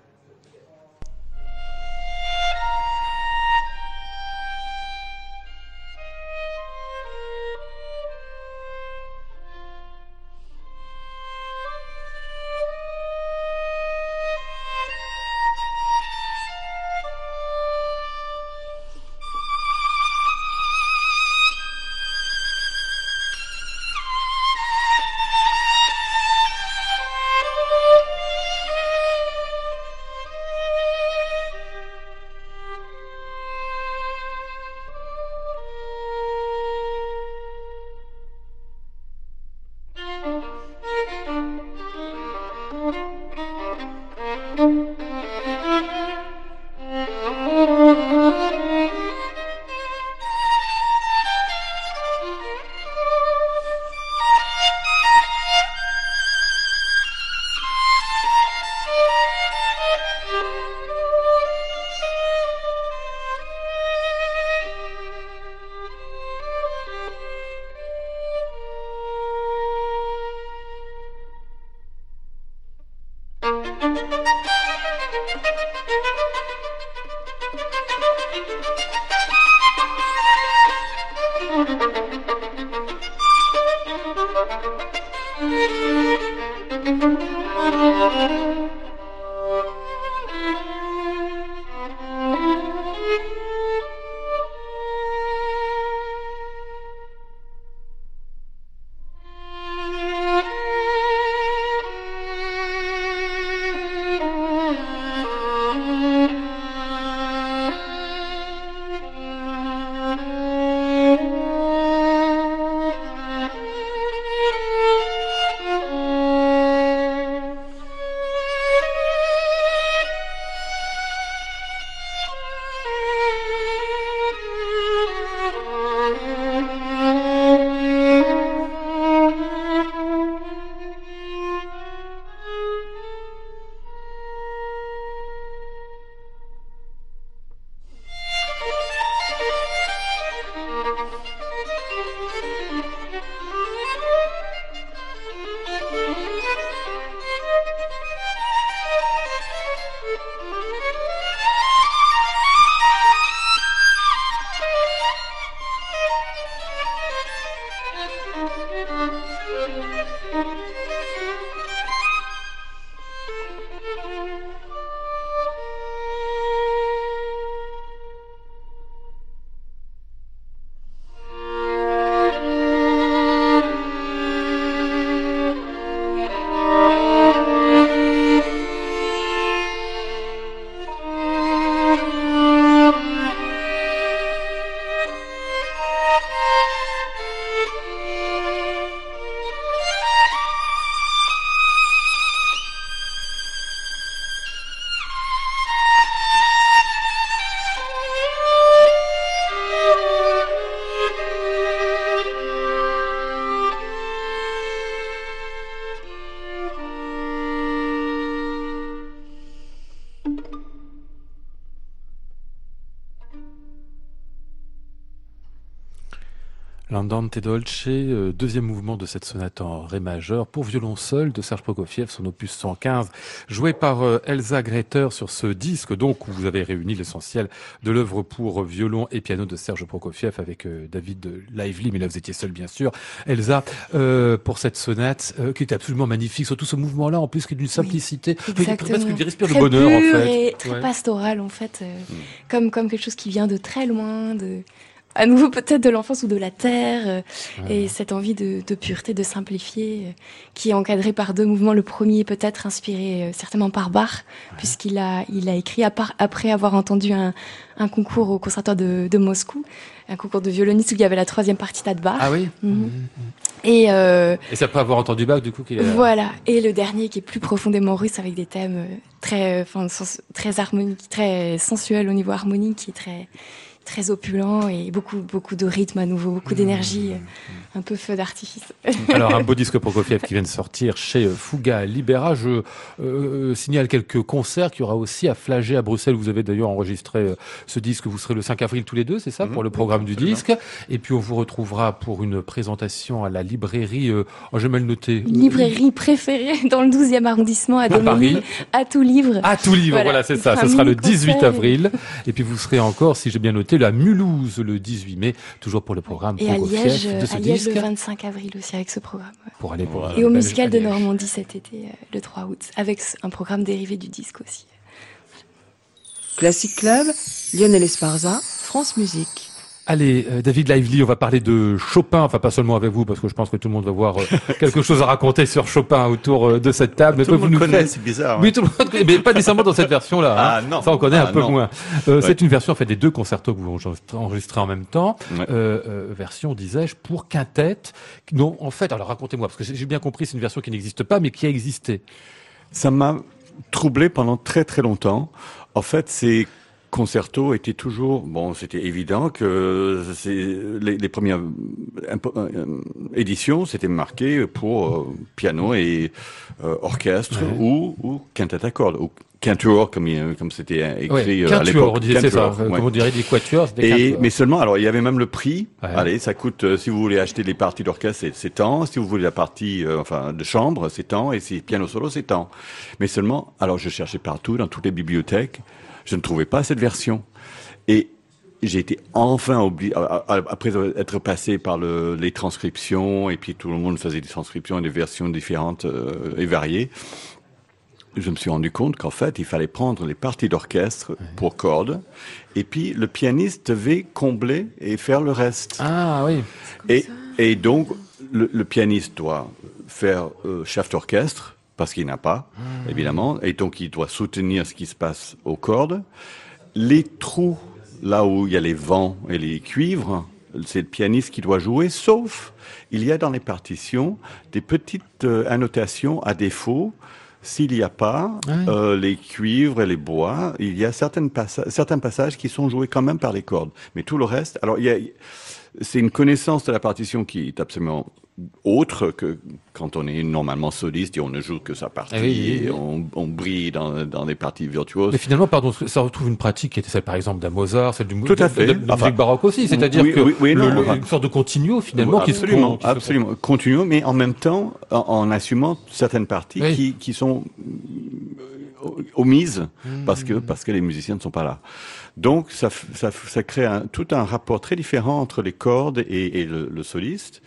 L'Andante Dolce, euh, deuxième mouvement de cette sonate en ré majeur pour violon seul de Serge Prokofiev, son opus 115, joué par euh, Elsa Greter sur ce disque, donc où vous avez réuni l'essentiel de l'œuvre pour violon et piano de Serge Prokofiev avec euh, David Lively, mais là vous étiez seul bien sûr. Elsa, euh, pour cette sonate qui est absolument magnifique, surtout ce mouvement-là en plus qui est d'une simplicité, oui, presque qui respire le bonheur en fait. Et très ouais. pastoral en fait, mm. comme comme quelque chose qui vient de très loin, de à nouveau peut-être de l'enfance ou de la terre, euh, et cette envie de, de, pureté, de simplifier, euh, qui est encadrée par deux mouvements. Le premier peut-être inspiré euh, certainement par Bach, puisqu'il a, il a écrit à part, après avoir entendu un, un concours au conservatoire de, de, Moscou, un concours de violoniste où il y avait la troisième partie d'Adbar. Ah oui. Mhm. Mhm. Et, euh, et c'est après avoir entendu Bach du coup qu'il est... Voilà. Et le dernier qui est plus profondément russe avec des thèmes très, enfin, très harmoniques, très sensuels au niveau harmonique, qui est très très opulent et beaucoup, beaucoup de rythme à nouveau, beaucoup d'énergie, mmh, mmh. un peu feu d'artifice. Alors, un beau disque Prokofiev qui vient de sortir chez Fuga Libera. Je euh, euh, signale quelques concerts qu'il y aura aussi à Flagey à Bruxelles. Vous avez d'ailleurs enregistré euh, ce disque. Vous serez le 5 avril tous les deux, c'est ça, mmh, pour le programme du disque. Et puis, on vous retrouvera pour une présentation à la librairie, euh, oh, vais le noter. Librairie préférée dans le 12e arrondissement à, Paris. à tout livre. À tout livre, voilà, voilà c'est ça. Ce sera le 18 avril. Et puis, vous serez encore, si j'ai bien noté, la Mulhouse le 18 mai, toujours pour le programme. Et à Liège, de ce à Liège le 25 avril aussi avec ce programme. Pour aller pour Et au musical de Normandie cet été, euh, le 3 août, avec un programme dérivé du disque aussi. Classic Club, Lionel Esparza, France Musique. Allez, euh, David Lively, on va parler de Chopin, enfin pas seulement avec vous, parce que je pense que tout le monde va voir euh, quelque chose à raconter sur Chopin autour euh, de cette table. Mais tout le monde connaît, c'est bizarre. Oui, tout le monde connaît, mais pas nécessairement dans cette version-là. Hein. Ah non. Ça, on connaît ah, un peu non. moins. Euh, C'est une version en fait des deux concertos que vous enregistrez en même temps. Ouais. version, disais-je, pour quintette. Non, en fait, alors racontez-moi, parce que j'ai bien compris, c'est une version qui n'existe pas, mais qui a existé. Ça m'a troublé pendant très très longtemps. En fait, c'est concerto était toujours bon c'était évident que les, les, premières euh, éditions c'était marqué pour euh, piano et euh, orchestre ouais. ou, ou quintette à cordes ou quintuor comme comme c'était écrit ouais, à l'époque. c'est ça ouais. comme on dirait des quatuors et mais seulement alors il y avait même le prix. Allez ça coûte euh, si vous voulez acheter les parties d'orchestre c'est tant. Si vous voulez la partie euh, enfin de chambre c'est tant. Et si piano solo c'est tant. Mais seulement alors je cherchais partout dans toutes les bibliothèques je ne trouvais pas cette version. Et j'ai été enfin obligé, après être passé par le, les transcriptions, et puis tout le monde faisait des transcriptions et des versions différentes euh, et variées, je me suis rendu compte qu'en fait, il fallait prendre les parties d'orchestre pour cordes, et puis le pianiste devait combler et faire le reste. Ah oui. Et, et donc, le, le, pianiste doit faire euh, chef d'orchestre, parce qu'il n'a pas, mmh. évidemment, et donc il doit soutenir ce qui se passe aux cordes. Les trous, là où il y a les vents et les cuivres, c'est le pianiste qui doit jouer, sauf il y a dans les partitions des petites euh, annotations à défaut. S'il n'y a pas Ah oui. euh, les cuivres et les bois, il y a certaines passa certains passages qui sont joués quand même par les cordes. Mais tout le reste, alors il y a, c'est une connaissance de la partition qui est absolument autre que quand on est normalement soliste et on ne joue que sa partie Ah oui, oui, oui. et on, on brille dans, dans des parties virtuoses. Mais finalement, pardon, ça retrouve une pratique qui était celle, par exemple, d'un Mozart, celle du Tout à fait. de, de, de Enfin, musique baroque aussi. C'est-à-dire oui, que oui, oui, le- non, le- enfin, une sorte de continuo finalement qui se absolument, qui se- absolument, continuo, mais en même temps en, en assumant certaines parties qui, qui sont euh, omises Mmh. parce que parce que les musiciens ne sont pas là. Donc ça ça, crée un, tout un rapport très différent entre les cordes et, et le, le soliste.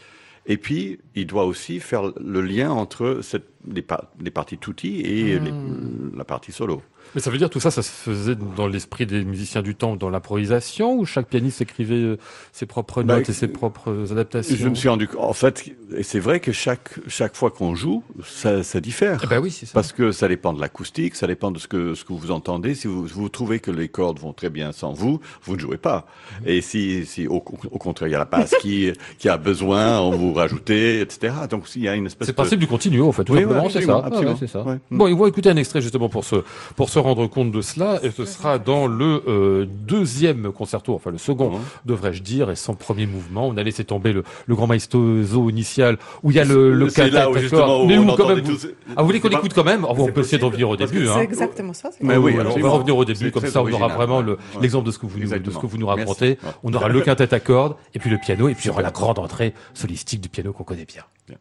Et puis il doit aussi faire le lien entre cette, les, par- les parties tutti et Mmh. les- la partie solo. Mais ça veut dire tout ça, ça se faisait dans l'esprit des musiciens du temps, dans l'improvisation, où chaque pianiste écrivait euh, ses propres Bah, notes et ses propres adaptations? Je me suis rendu en fait, et c'est vrai que chaque chaque fois qu'on joue, ça, ça diffère. Eh ben oui, c'est ça. Parce que ça dépend de l'acoustique, ça dépend de ce que ce que vous entendez. Si vous, vous trouvez que les cordes vont très bien sans vous, vous ne jouez pas. Et si si au, au contraire il y a la basse qui qui a besoin, on vous rajoutez, etc. Donc il y a une espèce C'est de principe du continuo, en fait, tout Oui, simplement, ouais, c'est ça. Ah ouais, absolument. c'est ça. Ouais. Bon, ils vont écouter un extrait justement pour se pour se rendre compte de cela, et ce sera dans le euh, deuxième concerto, enfin le second, devrais-je dire, et son premier mouvement. On a laissé tomber le, le grand maestoso initial, où il y a le, le là où justement Mais on où, quand même, vous- Ah, vous voulez qu'on écoute quand même Oh, On peut essayer de revenir au début. C'est Hein. exactement ça. Mais Oui, on va revenir au début, comme ça on aura vraiment l'exemple de ce que vous nous, de ce que vous nous racontez. On aura le quintet à cordes, et puis le piano, et puis il y aura la grande entrée solistique du piano qu'on connaît bien plaisir. Bien.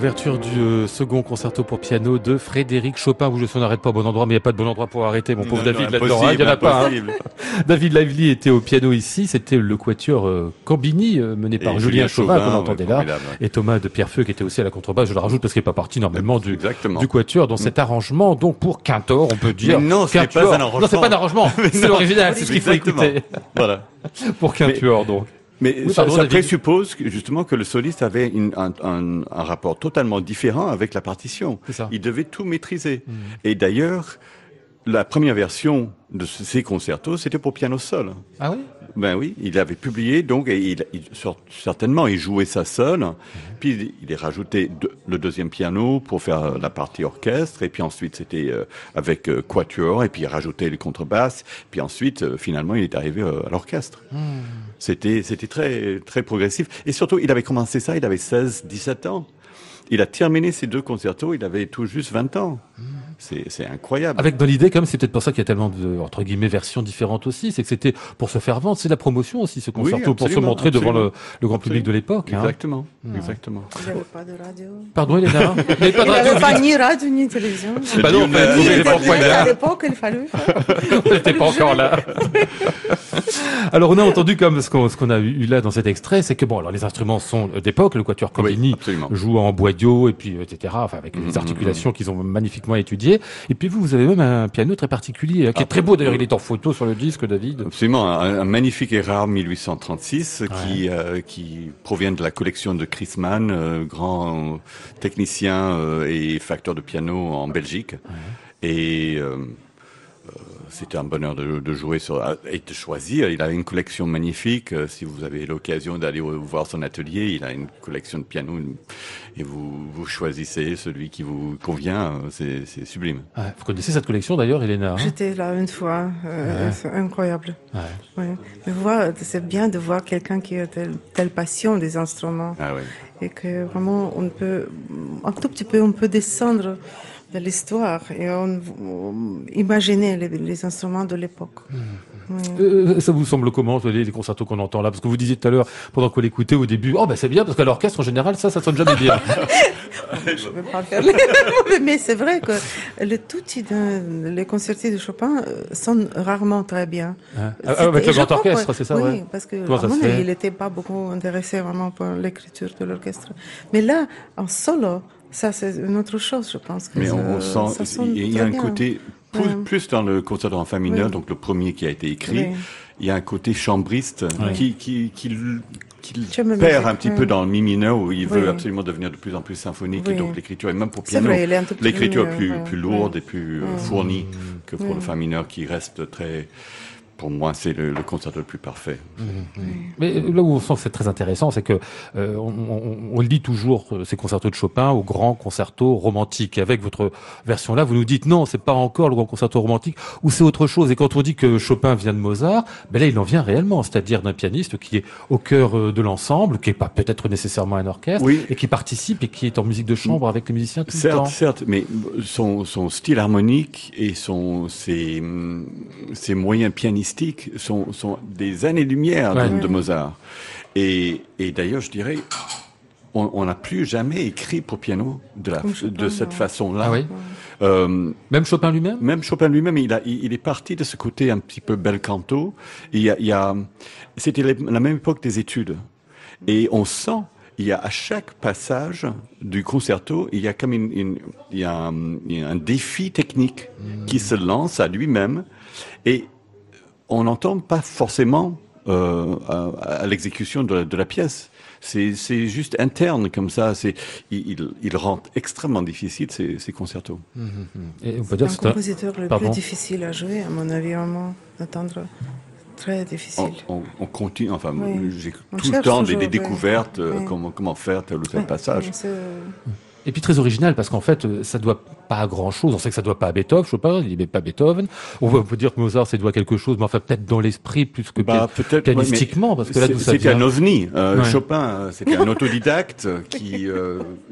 Ouverture du euh, second concerto pour piano de Frédéric Chopin. Vous, je n'arrête pas au bon endroit, mais il n'y a pas de bon endroit pour arrêter, mon pauvre David là-dedans. Il n'y en a pas. Hein. David Lively était au piano ici. C'était le quatuor euh, Combini, euh, mené par Julien, Chauvin, qu'on entendait là. Et Thomas de Pierrefeu, qui était aussi à la contrebasse. Je le rajoute parce qu'il n'est pas parti normalement du, du quatuor dans cet arrangement. Donc, pour Quintor, on peut dire. Mais non, c'est pas un arrangement. Non, c'est pas un arrangement. c'est l'original. C'est ce qu'il faut écouter. Voilà. pour Quintor, donc. Mais ça, présuppose justement que le soliste avait un, un, un, rapport totalement différent avec la partition. Il devait tout maîtriser. Mmh. Et d'ailleurs, la première version de ces concertos, c'était pour piano seul. Ah oui? Ben oui, il avait publié, donc, et il, certainement, il jouait ça seul, puis il, est rajouté le deuxième piano pour faire la partie orchestre, et puis ensuite c'était euh, avec euh, quatuor, et puis il rajoutait les contrebasses, puis ensuite, euh, finalement, il est arrivé à l'orchestre. Hmm. C'était, c'était très, très progressif. Et surtout, il avait commencé ça, il avait 16, 17 ans. Il a terminé ces deux concertos, il avait tout juste 20 ans. C'est incroyable. Avec dans l'idée, comme c'est peut-être pour ça qu'il y a tellement de entre guillemets versions différentes aussi, c'est que c'était pour se faire vendre, c'est la promotion aussi ce concerto pour se montrer devant le, le, grand public de l'époque. Hein. Exactement, mmh. exactement. Il n'y avait pas de radio. Pardon, Elena. il n'y avait pas de radio. Il n'y avait pas ni radio ni télévision. Bah non, mais à l'époque, il fallait. on n'était pas encore là. alors on a entendu comme ce qu'on ce qu'on a eu là dans cet extrait, c'est que bon, alors les instruments sont d'époque, le quatuor Combini joue en boidio et puis etc. Enfin avec les mmh, mmh, articulations qu'ils ont magnifiquement étudiées et puis vous, vous avez même un piano très particulier, hein, qui est très beau d'ailleurs. Il est en photo sur le disque, David. Absolument, un, magnifique et rare 1836 qui euh, qui provient de la collection de Chris Mann, euh, grand technicien euh, et facteur de piano en Belgique. Et c'était un bonheur de, jouer sur et de choisir. Il a une collection magnifique. Euh, si vous avez l'occasion d'aller voir son atelier, il a une collection de pianos et vous, vous choisissez celui qui vous convient. C'est sublime. vous connaissez cette collection d'ailleurs, Elena hein? J'étais là une fois. Euh, c'est incroyable. Ouais. Mais vous voyez, c'est bien de voir quelqu'un qui a telle, telle, passion des instruments. Ah, et que vraiment, on peut, un tout petit peu, on peut descendre de l'histoire et on, imaginer les, instruments de l'époque. Mmh. Euh, ça vous semble comment les, les concertos qu'on entend là? Parce que vous disiez tout à l'heure, pendant qu'on l'écoutait au début, oh ben c'est bien parce qu'à l'orchestre en général ça, ça sonne jamais bien. Je vais pas faire mais c'est vrai que le tout les concertos de Chopin euh, sonnent rarement très bien. Hein? Ah, avec le grand orchestre, c'est ça Oui, parce que il n'était pas beaucoup intéressé vraiment pour l'écriture de l'orchestre. Mais là, en solo, ça, c'est une autre chose, je pense. Mais on, sent, il y a un côté, plus, dans le concert en fa mineur, donc le premier qui a été écrit, il y a un côté chambriste qui, qui, qui, perd un petit peu dans le mi mineur où il veut absolument devenir de plus en plus symphonique et donc l'écriture et même pour piano l'écriture est plus, plus lourde et plus euh, fournie que pour le fa mineur qui reste très pour moi, c'est le, le, concerto le plus parfait. Mmh, mmh. Mais là où on sent que c'est très intéressant, c'est que euh, on, on, on, lit toujours euh, ces concertos de Chopin au grand concerto romantique. Et avec votre version-là, vous nous dites non, c'est pas encore le grand concerto romantique, ou c'est autre chose. Et quand on dit que Chopin vient de Mozart, ben là, il en vient réellement, c'est-à-dire d'un pianiste qui est au cœur euh, de l'ensemble, qui est pas peut-être nécessairement un orchestre, et qui participe et qui est en musique de chambre avec les musiciens tout certes, le temps. Certes, mais son, son style harmonique et son ses, ses moyens pianistiques sont, sont des années-lumière de, Mozart. Et, et d'ailleurs, je dirais, on n'a plus jamais écrit pour piano de, la, de cette façon-là. Ah oui euh, même Chopin lui-même? Même Chopin lui-même, il, a, il, est parti de ce côté un petit peu bel canto. Il y a, il y a, C'était la même époque des études. Et on sent, il y a à chaque passage du concerto, il y a comme une, il, y a un, il y a un défi technique qui se lance à lui-même. Et on n'entend pas forcément euh, à, l'exécution de, la pièce. C'est juste interne comme ça. C'est il, il, rend extrêmement difficile ces, ces concertos. Mmh, mmh. c'est un compositeur le plus difficile à jouer, à mon avis, vraiment d'entendre. Très difficile. On, continue, enfin, j'ai tout le temps des, découvertes, euh, comment, comment faire tel ou tel passage. Et puis très original parce qu'en fait, euh, ça doit pas à grand chose. On sait que ça doit pas à Beethoven, Chopin, il n'est pas Beethoven. On peut dire que Mozart, ça doit à quelque chose, mais enfin peut-être dans l'esprit plus que bah, pianistiquement, parce que là, C'était un ovni. Euh, Chopin, euh, c'était un autodidacte qui,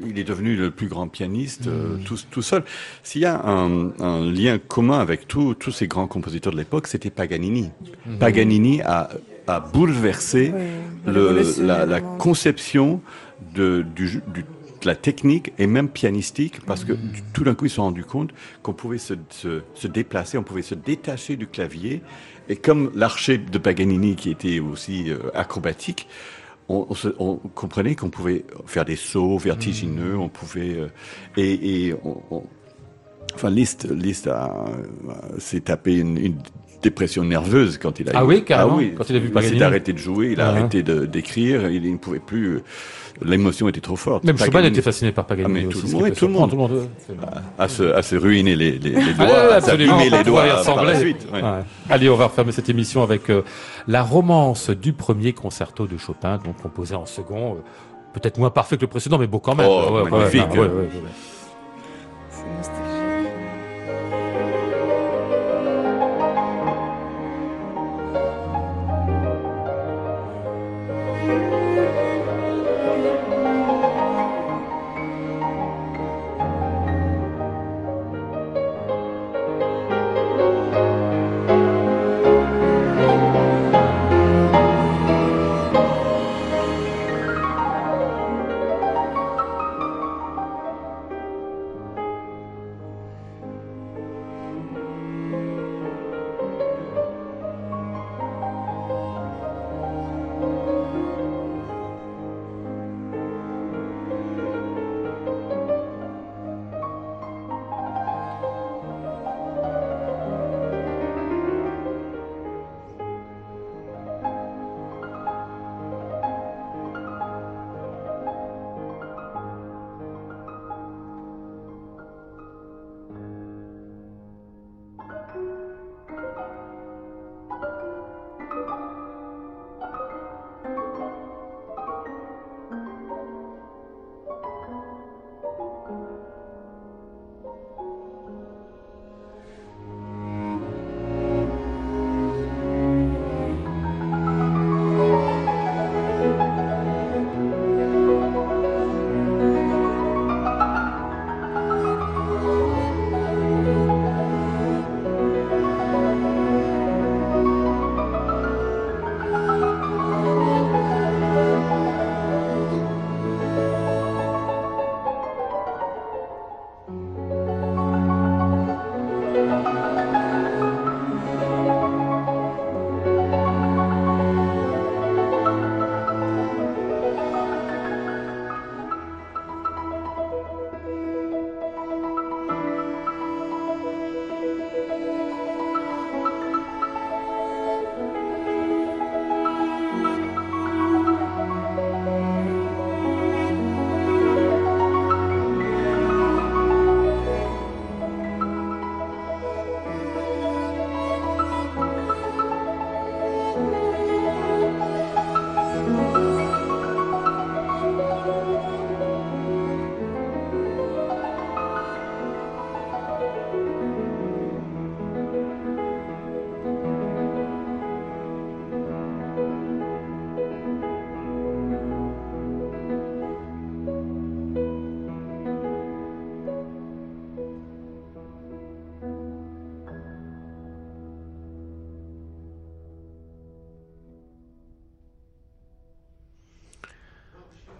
il est devenu le plus grand pianiste mm. tout, tout, seul. S'il y a un, un, lien commun avec tous tous ces grands compositeurs de l'époque, c'était Paganini. Mm. Paganini a, a bouleversé le, la, la, conception de, du, du de la technique et même pianistique, parce que tout d'un coup, ils se sont rendus compte qu'on pouvait se, se, se, déplacer, on pouvait se détacher du clavier. Et comme l'archer de Paganini, qui était aussi euh, acrobatique, on, on, se, on comprenait qu'on pouvait faire des sauts vertigineux, on pouvait... Euh, et, et on, enfin, Liszt, Liszt s'est tapé une, une dépression nerveuse quand il a ah oui carrément ah oui, quand il a vu Paganini il s'est arrêté de jouer il a arrêté d'écrire il, il, ne pouvait plus l'émotion était trop forte. Même Chopin était fasciné par Paganini. Ah, tout, aussi, oui, tout, le monde, tout le monde. À, se, à se ruiner les, les, les doigts, ah, à s'abîmer les doigts par la suite. Ouais. Ouais. Allez, on va refermer cette émission avec euh, la romance du premier concerto de Chopin, donc composé en second, euh, peut-être moins parfait que le précédent, mais beau quand même. Oh, ouais,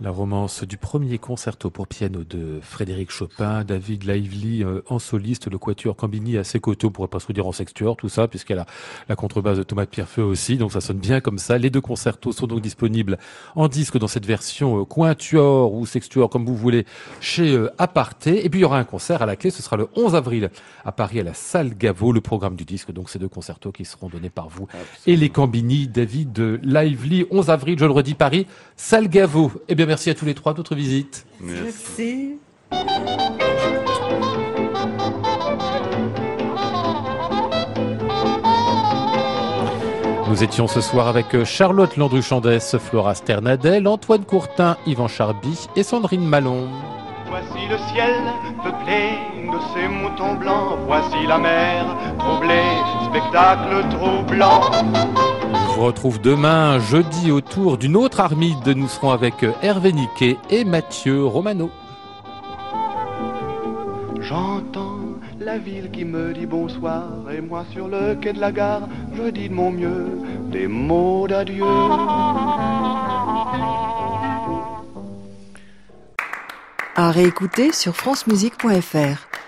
La romance du premier concerto pour piano de Frédéric Chopin, David Lively euh, en soliste, le quatuor Cambini à ses côtés, on pourrait pas se dire en sextuor, tout ça, puisqu'elle a la contrebasse de Thomas Pierrefeu aussi, donc ça sonne bien comme ça. Les deux concertos sont donc disponibles en disque dans cette version euh, quintuor ou sextuor, comme vous voulez, chez euh, Aparté. Et puis il y aura un concert à la clé, ce sera le 11 avril à Paris à la salle Gaveau, le programme du disque, donc ces deux concertos qui seront donnés par vous et les Cambini, David Lively, 11 avril, je le redis, Paris, salle Gaveau. Eh bien, merci à tous les trois d'autres visites. Merci. Nous étions ce soir avec euh, Charlotte Landru-Chandès, Flora Sternadel, Antoine Courtin, Yvan Charby et Sandrine Malon. Voici le ciel peuplé de ces moutons blancs, voici la mer troublée, spectacle troublant vous retrouve demain, jeudi, autour d'une autre Armide. Nous serons avec Hervé Niquet et Mathieu Romano. J'entends la ville qui me dit bonsoir et moi sur le quai de la gare, je dis de mon mieux des mots d'adieu. À réécouter sur francemusique.fr.